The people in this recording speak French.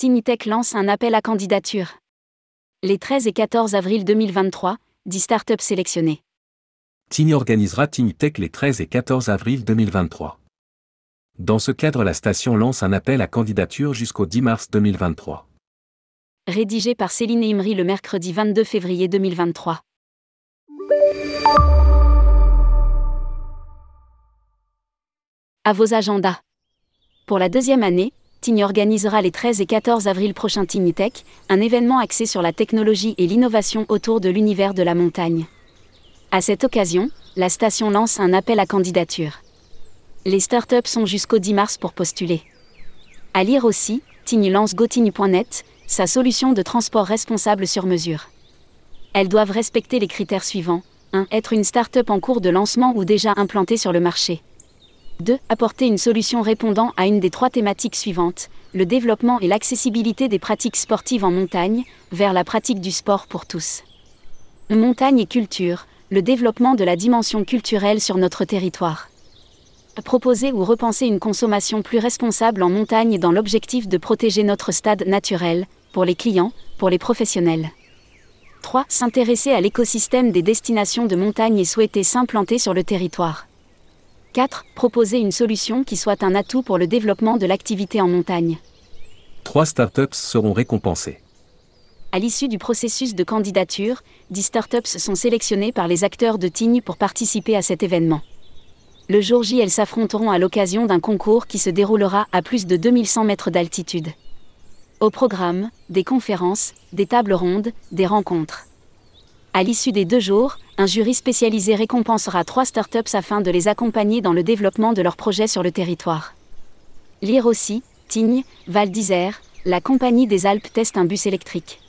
Tinitech lance un appel à candidature. Les 13 et 14 avril 2023, 10 startups sélectionnées. Tiny organisera Tinitech les 13 et 14 avril 2023. Dans ce cadre, la station lance un appel à candidature jusqu'au 10 mars 2023. Rédigé par Céline Imri le mercredi 22 février 2023. À vos agendas. Pour la deuxième année, Tiny organisera les 13 et 14 avril prochains Tech, un événement axé sur la technologie et l'innovation autour de l'univers de la montagne. À cette occasion, la station lance un appel à candidature. Les startups sont jusqu'au 10 mars pour postuler. À lire aussi, Tiny lance gotiny.net, sa solution de transport responsable sur mesure. Elles doivent respecter les critères suivants 1. Être une start-up en cours de lancement ou déjà implantée sur le marché. 2. Apporter une solution répondant à une des trois thématiques suivantes, le développement et l'accessibilité des pratiques sportives en montagne, vers la pratique du sport pour tous. Montagne et culture, le développement de la dimension culturelle sur notre territoire. Proposer ou repenser une consommation plus responsable en montagne dans l'objectif de protéger notre stade naturel, pour les clients, pour les professionnels. 3. S'intéresser à l'écosystème des destinations de montagne et souhaiter s'implanter sur le territoire. 4. Proposer une solution qui soit un atout pour le développement de l'activité en montagne. Trois startups seront récompensées. À l'issue du processus de candidature, 10 startups sont sélectionnées par les acteurs de Tignes pour participer à cet événement. Le jour J, elles s'affronteront à l'occasion d'un concours qui se déroulera à plus de 2100 mètres d'altitude. Au programme, des conférences, des tables rondes, des rencontres. À l'issue des deux jours, un jury spécialisé récompensera trois startups afin de les accompagner dans le développement de leurs projets sur le territoire. Lire aussi, Tignes, Val d'Isère, la compagnie des Alpes teste un bus électrique.